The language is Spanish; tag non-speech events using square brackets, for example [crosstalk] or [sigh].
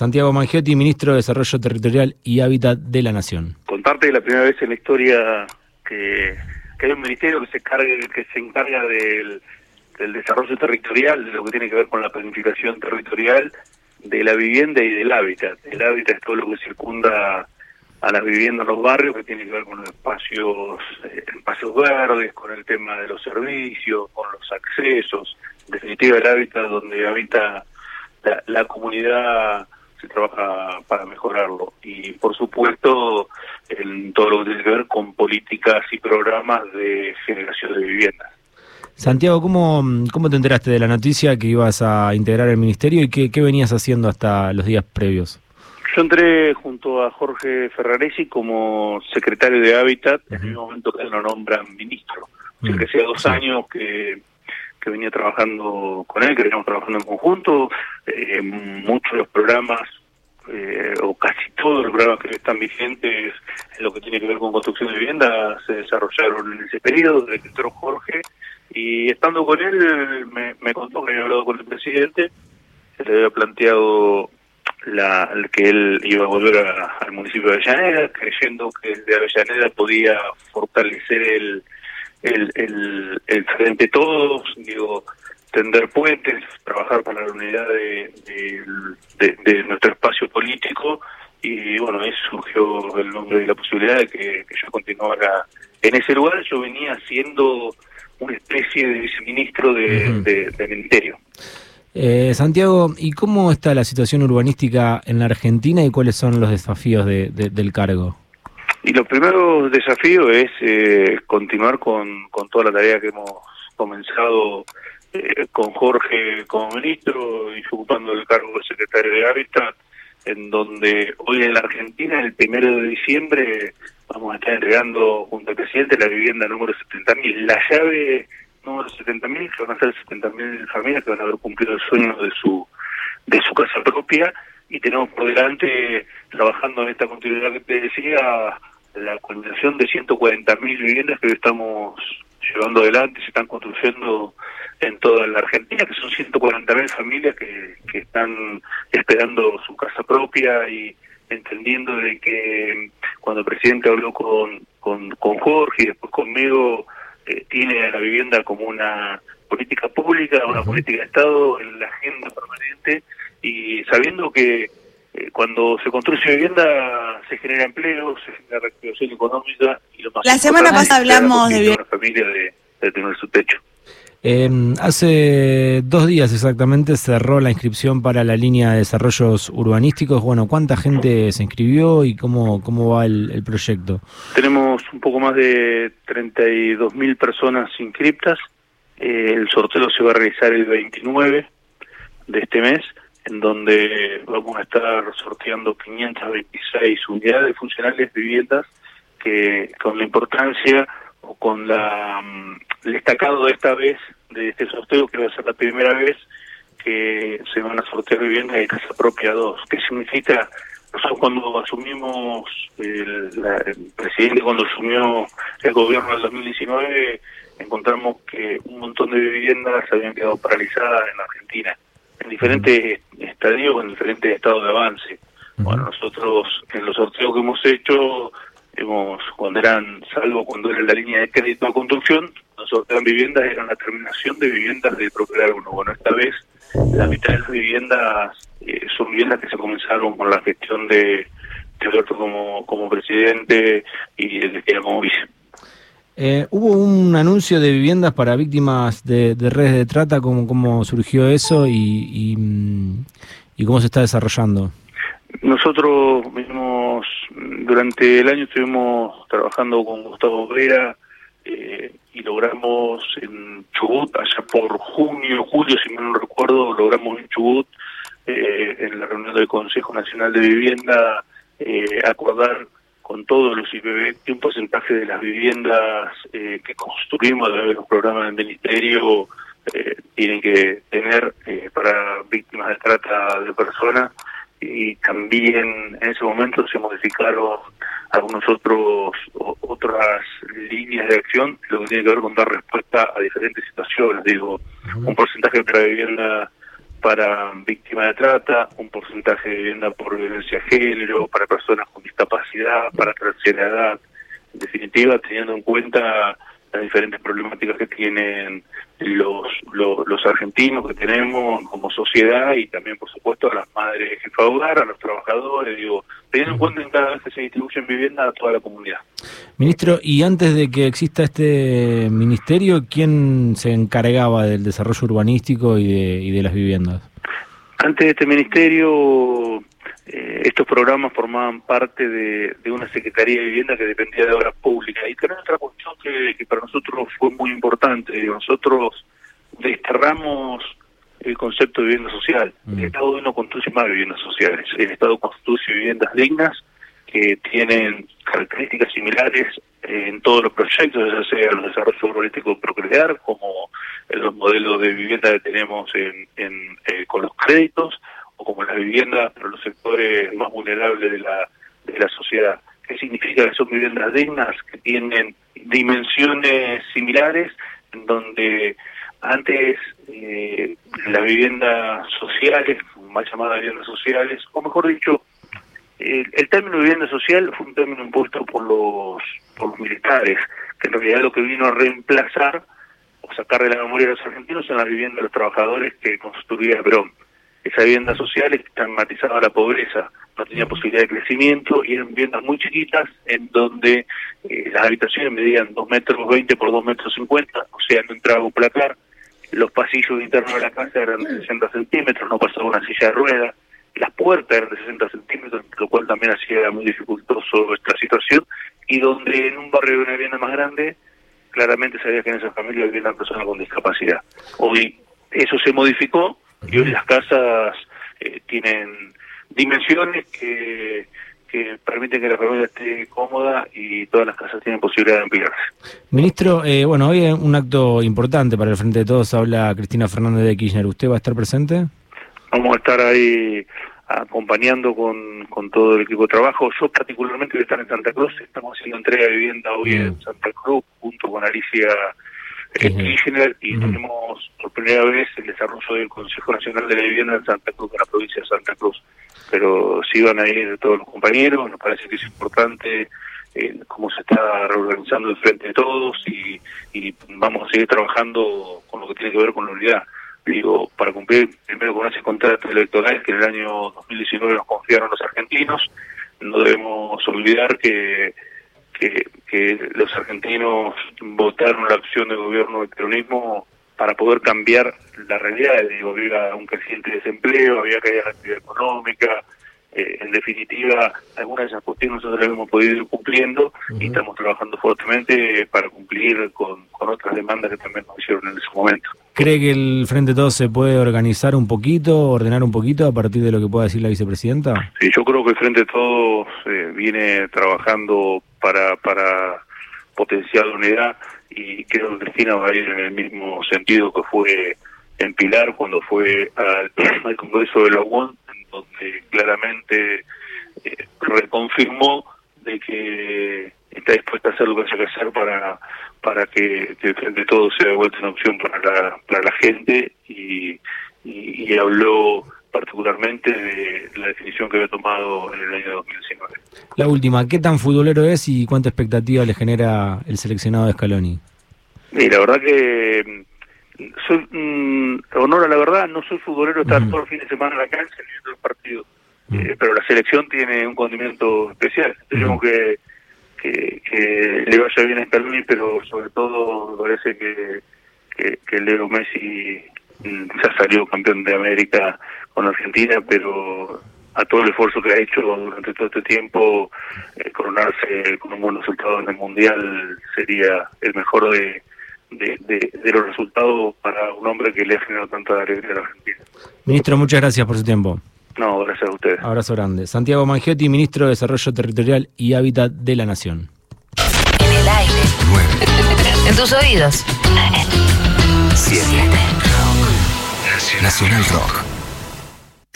Santiago Mangiotti, ministro de Desarrollo Territorial y Hábitat de la Nación. Contarte la primera vez en la historia que, hay un ministerio que se cargue, que se encarga del, desarrollo territorial, de lo que tiene que ver con la planificación territorial, de la vivienda y del hábitat. El hábitat es todo lo que circunda a la vivienda en los barrios, que tiene que ver con los espacios, eh, espacios verdes, con el tema de los servicios, con los accesos. En definitiva, el hábitat donde habita la comunidad se trabaja para mejorarlo. Y por supuesto, en todo lo que tiene que ver con políticas y programas de generación de viviendas. Santiago, ¿cómo, ¿cómo te enteraste de la noticia que ibas a integrar el ministerio y qué, qué venías haciendo hasta los días previos? Yo entré junto a Jorge Ferraresi como secretario de Hábitat en el momento que lo nombran ministro. Uh que hacía dos años que que venía trabajando con él, que veníamos trabajando en conjunto. Eh, muchos de los programas, eh, o casi todos los programas que están vigentes en lo que tiene que ver con construcción de vivienda, se desarrollaron en ese periodo, que entró Jorge. Y estando con él, me, contó que había hablado con el presidente, se le había planteado la, que él iba a volver al municipio de Avellaneda, creyendo que de Avellaneda podía fortalecer el el, el, el frente todos, digo, tender puentes, trabajar para la unidad de, de, nuestro espacio político y bueno, ahí surgió el nombre de la posibilidad de que, yo continuara en ese lugar. Yo venía siendo una especie de viceministro de, del Ministerio. Eh, Santiago, ¿y cómo está la situación urbanística en la Argentina y cuáles son los desafíos del cargo? Y lo primero desafío es eh, continuar con, con toda la tarea que hemos comenzado eh, con Jorge como ministro y ocupando el cargo de secretario de Hábitat, en donde hoy en la Argentina, el primero de diciembre, vamos a estar entregando junto al presidente la vivienda número 70.000. La llave número 70.000, que van a ser 70.000 familias que van a haber cumplido el sueño de su, de su casa propia y tenemos por delante, trabajando en esta continuidad que te decía, la culminación de 140.000 viviendas que estamos llevando adelante, se están construyendo en toda la Argentina, que son 140.000 familias que, que están esperando su casa propia y entendiendo de que cuando el presidente habló con, con, con Jorge y después conmigo, eh, tiene a la vivienda como una política pública, una política de Estado en la agenda permanente y sabiendo que eh, cuando se construye vivienda se genera empleo, se genera reactivación económica y lo más La semana pasada hablamos de una familia de, tener su techo. Em, hace dos días exactamente cerró la inscripción para la línea de desarrollos urbanísticos. Bueno, ¿cuánta gente se inscribió y cómo, cómo va el, proyecto? Tenemos un poco más de 32 mil personas inscriptas. Eh, el sorteo se va a realizar el 29 de este mes en donde vamos a estar sorteando 526 unidades funcionales viviendas que con la importancia o con la mm, el destacado de esta vez de este sorteo que va a ser la primera vez que se van a sortear viviendas de casa propia 2. ¿Qué significa? Nosotros cuando asumimos, el, el presidente cuando asumió el gobierno del 2019, encontramos que un montón de viviendas habían quedado paralizadas en la Argentina en diferentes estadios, en diferentes estados de avance. Bueno, nosotros en los sorteos que hemos hecho, cuando eran, salvo cuando era la línea de crédito a construcción, nos sortean viviendas, eran la terminación de viviendas de propiedad uno. Bueno, esta vez la mitad de las viviendas eh, son viviendas que se comenzaron con la gestión de, Alberto como, como presidente y de Cristina como vice. Eh, hubo un anuncio de viviendas para víctimas de, redes de trata, ¿cómo, cómo surgió eso y, y, cómo se está desarrollando? Nosotros mismos, durante el año estuvimos trabajando con Gustavo Vera eh, y logramos en Chubut, allá por junio, julio, si mal no recuerdo, logramos en Chubut, eh, en la reunión del Consejo Nacional de Vivienda, acordar con todos los IPB, un porcentaje de las viviendas eh, que construimos a través de los programas del Ministerio eh, tienen que tener eh, para víctimas de trata de personas y también en ese momento se modificaron algunos otros otras líneas de acción lo que tiene que ver con dar respuesta a diferentes situaciones digo un porcentaje para vivienda para víctimas de trata, un porcentaje de vivienda por violencia de género, para personas con discapacidad, para tercera edad. En definitiva, teniendo en cuenta las diferentes problemáticas que tienen los, los, argentinos que tenemos como sociedad y también, por supuesto, a las madres jefa de hogar, a los trabajadores, digo, teniendo en cuenta en cada vez que se distribuyen vivienda a toda la comunidad. Ministro, y antes de que exista este ministerio, ¿quién se encargaba del desarrollo urbanístico y de, y de las viviendas? Antes de este ministerio eh, estos programas formaban parte de, una Secretaría de Vivienda que dependía de Obras Públicas. Y también otra cuestión que, para nosotros fue muy importante. Nosotros desterramos el concepto de vivienda social. El mm. Estado no construye más viviendas sociales. El Estado construye viviendas dignas que tienen características similares en todos los proyectos, ya sea los desarrollos urbanísticos Procrear, como los modelos de vivienda que tenemos en, eh, con los créditos, o como las viviendas para los sectores más vulnerables de la, de la sociedad. ¿Qué significa que son viviendas dignas, que tienen dimensiones similares, en donde antes eh, las viviendas sociales, más llamadas viviendas sociales, o mejor dicho, el, término vivienda social fue un término impuesto por los, por los militares, que en realidad lo que vino a reemplazar o sacar de la memoria de los argentinos son las viviendas de los trabajadores que construía Perón esa vivienda social estigmatizaba la pobreza, no tenía posibilidad de crecimiento y eran viviendas muy chiquitas en donde eh, las habitaciones medían 2 metros 20 por 2 metros 50, o sea, no entraba un placar, los pasillos internos de la casa eran de 60 centímetros, no pasaba una silla de ruedas, las puertas eran de 60 centímetros, lo cual también hacía muy dificultoso nuestra situación, y donde en un barrio de una vivienda más grande, claramente sabía que en esa familia vivía una persona con discapacidad. Hoy eso se modificó, y hoy las casas eh, tienen dimensiones que, que permiten que la familia esté cómoda y todas las casas tienen posibilidad de ampliarse. Ministro, eh, bueno, hoy es un acto importante para el Frente de Todos, habla Cristina Fernández de Kirchner. ¿Usted va a estar presente? Vamos a estar ahí acompañando con, con todo el equipo de trabajo. Yo particularmente voy a estar en Santa Cruz, estamos haciendo entrega de vivienda hoy en mm. Santa Cruz junto con Alicia Kirchner y tenemos por primera vez el desarrollo del Consejo Nacional de la Vivienda en Santa Cruz, en la provincia de Santa Cruz. Pero sí van a ir todos los compañeros, nos parece que es importante eh, cómo se está reorganizando el frente de todos y, y vamos a seguir trabajando con lo que tiene que ver con la unidad. Digo, para cumplir primero con ese contrato electoral que en el año 2019 nos confiaron los argentinos, no debemos olvidar que que, los argentinos votaron la opción de gobierno del peronismo para poder cambiar la realidad. Digo, había un creciente desempleo, había caída la actividad económica, eh, en definitiva, algunas de esas cuestiones nosotros las hemos podido ir cumpliendo y estamos trabajando fuertemente para cumplir con, otras demandas que también nos hicieron en ese momento. ¿Cree que el Frente Todo se puede organizar un poquito, ordenar un poquito a partir de lo que pueda decir la vicepresidenta? Sí, yo creo que el Frente Todo eh, viene trabajando para, para potenciar la unidad y creo que Cristina va a ir en el mismo sentido que fue en Pilar cuando fue al, [clears throat] Congreso de la UON donde claramente eh, reconfirmó de que está dispuesta a hacer lo que haya que hacer para para que, que frente todo sea de vuelta una opción para la, para la gente y, y, habló particularmente de la definición que había tomado en el año 2019. La última, ¿qué tan futbolero es y cuánta expectativa le genera el seleccionado de Scaloni? Y la verdad que soy mm, honor a la verdad, no soy futbolero, estar todo el fin de semana en la cancha viendo el partido. Eh, pero la selección tiene un condimento especial. Tenemos que, que, le vaya bien a Scaloni, pero sobre todo parece que, que, Leo Messi ya salió campeón de América con Argentina, pero a todo el esfuerzo que ha hecho durante todo este tiempo, eh, coronarse con un buen resultado en el Mundial sería el mejor de, de, los resultados para un hombre que le ha generado tanta alegría a la Argentina. Ministro, muchas gracias por su tiempo. No, gracias a ustedes. Abrazo grande. Santiago Mangiotti, Ministro de Desarrollo Territorial y Hábitat de la Nación. En el aire. En tus oídos. Siete. Nacional Rock.